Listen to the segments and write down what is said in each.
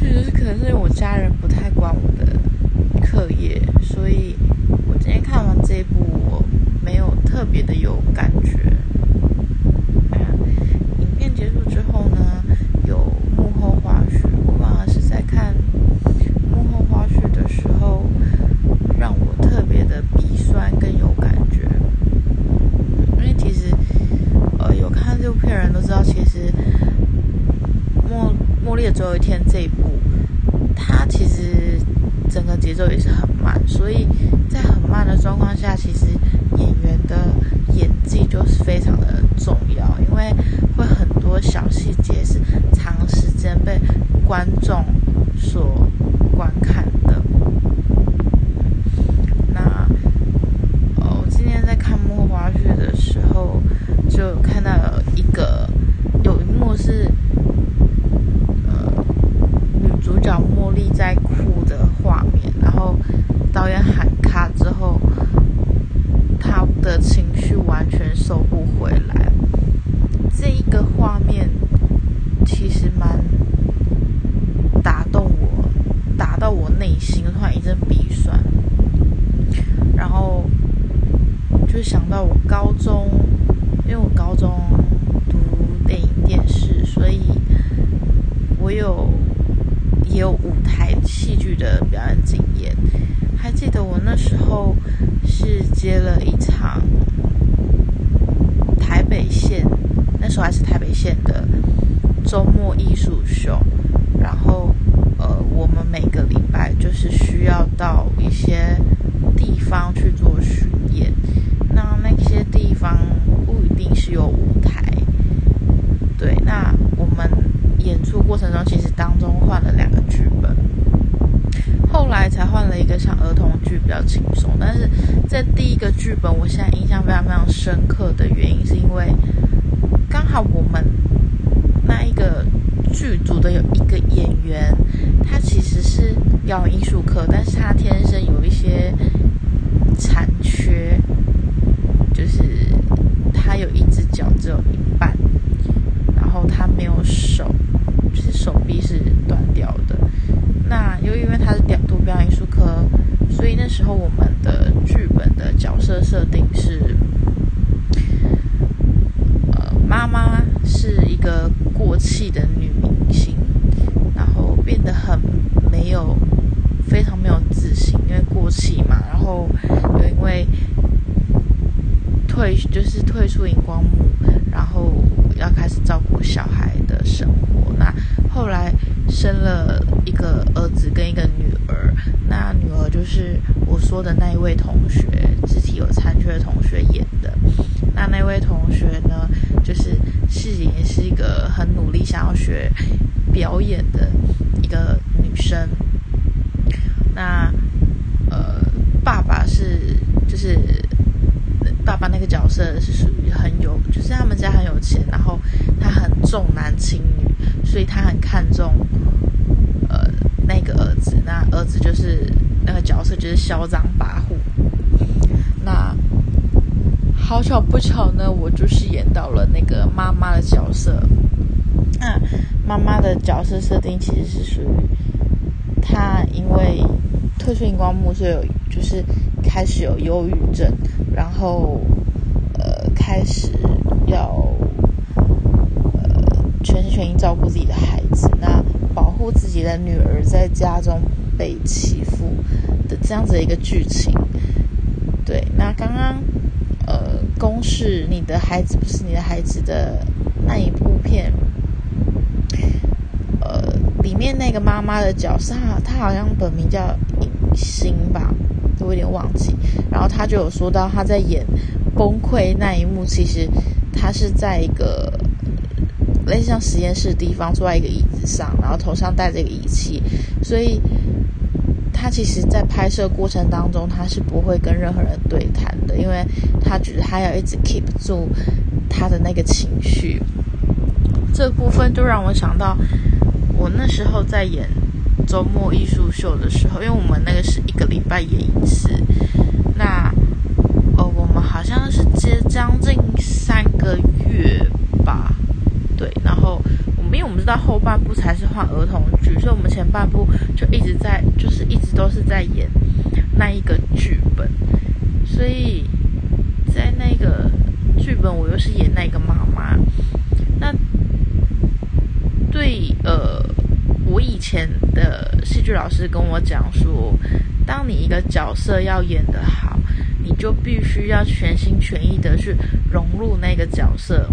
就是可能是我家人不太管我的课业，所以我今天看完这一部，我没有特别的有感觉。影片结束之后。最后一天这一步他其实整个节奏也是很慢所以在很慢的状况下其实演员的演技就是非常的重要因为会很多小细节是长时间被观众所观看。我有。也有舞台戏剧的表演经验，还记得我那时候是接了一场台北县，那时候还是台北县的周末艺术秀，然后呃，我们每个礼拜就是需要到一些地方去做巡演，那那些地方不一定是有舞台，对，那我们。演出过程中，其实当中换了两个剧本，后来才换了一个像儿童剧比较轻松。但是在第一个剧本，我现在印象非常非常深刻的原因，是因为刚好我们那一个剧组的有一个演员，他其实是表演艺术科，但是他天生有一些残缺，就是他有一只脚只有一半，然后他没有手。就是手臂是断掉的。那又因为他是读表演艺术科，所以那时候我们的剧本角色设定是，呃，妈妈是一个过气的女明星，然后变得很没有，非常没有自信，因为过气嘛。然后，就是退出荧光幕，然后要开始照顾小孩的生活。那后来生了一个儿子跟一个女儿，那女儿就是我说的那一位同学，肢体有残缺的同学演的。那那位同学呢，就是是也是一个很努力想要学表演的一个女生。那呃，爸爸是就是爸爸那个角色是属于很有，就是他们家很有钱，然后他很重男轻女。所以他很看重，呃，那个儿子。那儿子就是那个角色，就是嚣张跋扈。那好巧不巧呢，我就是演到了那个妈妈的角色。那妈妈的角色设定其实是属于她，因为特殊荧光幕，所以有就是开始有忧郁症，然后，开始要呃。全心全意照顾自己的孩子，那保护自己的女儿在家中被欺负的这样子的一个剧情。对，那刚刚呃，公示你的孩子不是你的孩子的那一部片，呃，里面那个妈妈的角色，她好像本名叫尹欣吧，我有点忘记。然后他就有说到，他在演崩溃那一幕，其实他是在一个。类似像实验室的地方，坐在一个椅子上，然后头上戴着一个仪器，所以他其实，在拍摄过程当中，他是不会跟任何人对谈的，因为他觉得他要一直 keep 住他的那个情绪。这部分就让我想到，我那时候在演周末艺术秀的时候，因为我们那个是一个礼拜演一次，那呃，我们好像是接将近三个月吧。对，然后我们因为我们知道后半部才是换儿童剧，所以我们前半部就一直在，就是一直都是在演那一个剧本，所以在那个剧本我又是演那个妈妈。那对，呃，我以前的戏老师跟我讲说，当你一个角色要演得好，你就必须要全心全意的去融入那个角色。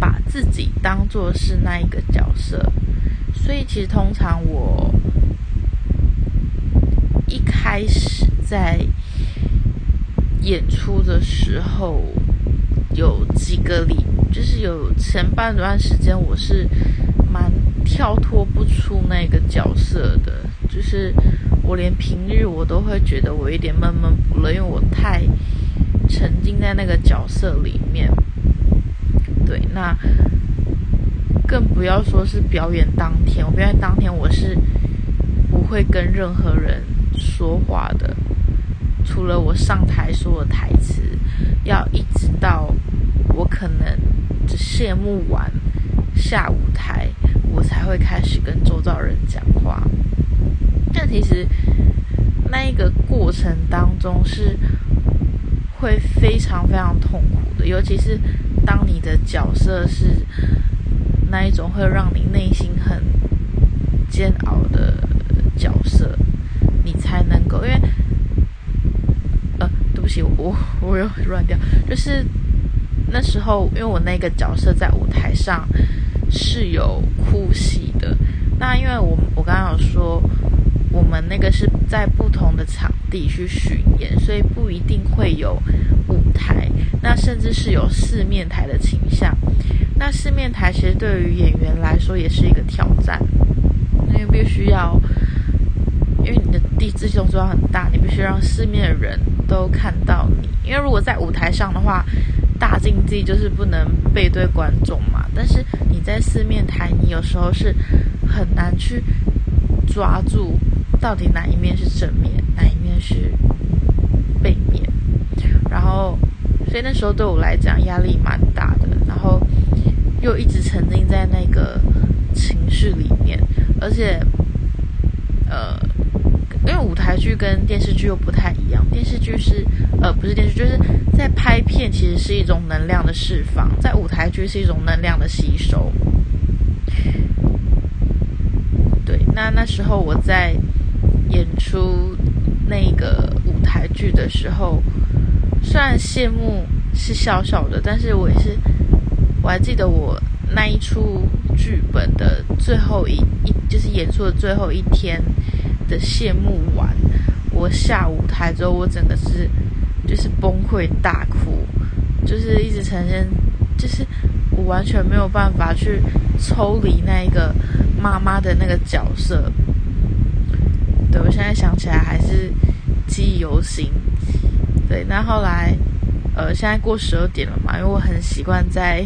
把自己当做是那一个角色，所以其实通常我一开始在演出的时候，有几个礼，就是有前半段时间，我是蛮跳脱不出那个角色的，就是我连平日我都会觉得我有点闷闷不乐，因为我太沉浸在那个角色里面。对，那更不要说是表演当天，我表演当天我是不会跟任何人说话的，除了我上台说的台词，要一直到我可能只谢幕完下舞台，我才会开始跟周遭人讲话。但其实那一个过程当中是会非常非常痛苦的，尤其是。当你的角色是那一种会让你内心很煎熬的角色，你才能够。因为，呃，对不起，我 我又乱掉。就是那时候，因为我那个角色在舞台上是有哭戏的。那因为我我刚刚有说，我们那个是在不同的场地去巡演，所以不一定会有舞台。那甚至是有四面台的倾向。那四面台其实对于演员来说也是一个挑战，因为必须要，因为你的地自动作很大，你必须让四面的人都看到你。因为如果在舞台上的话，大竞技就是不能背对观众嘛。但是在四面台，你有时候是很难去抓住到底哪一面是正面，哪一面是背面，然后。所以那时候对我来讲压力蛮大的，然后又一直沉浸在那个情绪里面，而且，呃，因为舞台剧跟电视剧又不太一样，电视剧是呃不是电视剧，就是在其实是一种能量的释放，在舞台剧是一种能量的吸收。对，那那时候我在演出那个舞台剧的时候。虽然谢幕是小小的，但是我也是，我还记得我那一出剧本的最后一一，就是演出的最后一天的谢幕完，我下舞台之后，我整个是就是崩溃大哭，就是一直呈现，就是我完全没有办法去抽离那一个妈妈的那个角色，对我现在想起来还是记忆犹新。对，那后来，呃，现在过十二点了嘛，因为我很习惯在，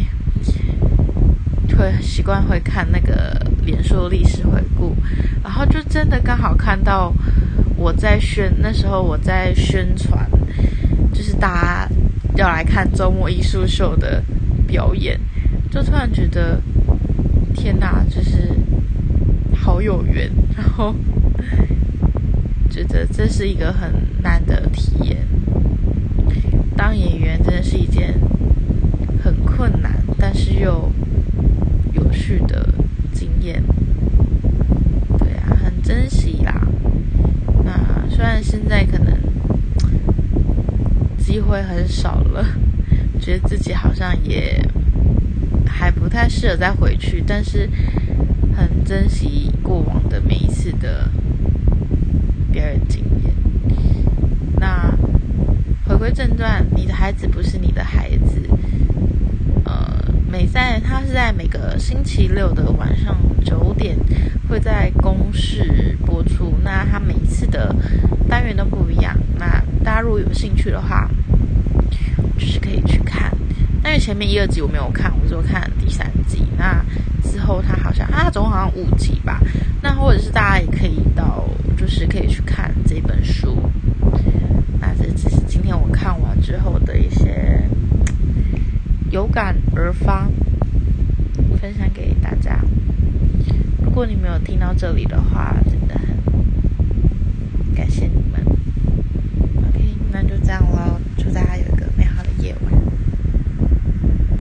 会习惯会看那个脸书历史回顾，然后就真的刚好看到我在宣那时候我在宣传，就是大家要来看周末艺术秀的表演，就突然觉得天哪，就是好有缘，然后觉得这是一个很难的体验。当演员真的是一件很困难，但是又有趣的经验。对啊，很珍惜啦。那虽然现在可能会很少了，觉得自己好像也还不太适合再回去，但是很珍惜过往的每一次的表演经验。那。回归正传，你的孩子不是你的孩子。呃，美赛它是在每个星期六的晚上九点会在公视播出。那它每一次的单元都不一样。那大家如果有兴趣的话，是可以去看。但是前面一二集我没有看，我就看第三集。那之后它好像啊，总共好像五集吧。那或者是大家也可以到，就是可以去看这本书。那这只是今天我看完之后的一些有感而发，分享给大家。如果你没有听到这里的话，真的很感谢你们。OK，那就这样喽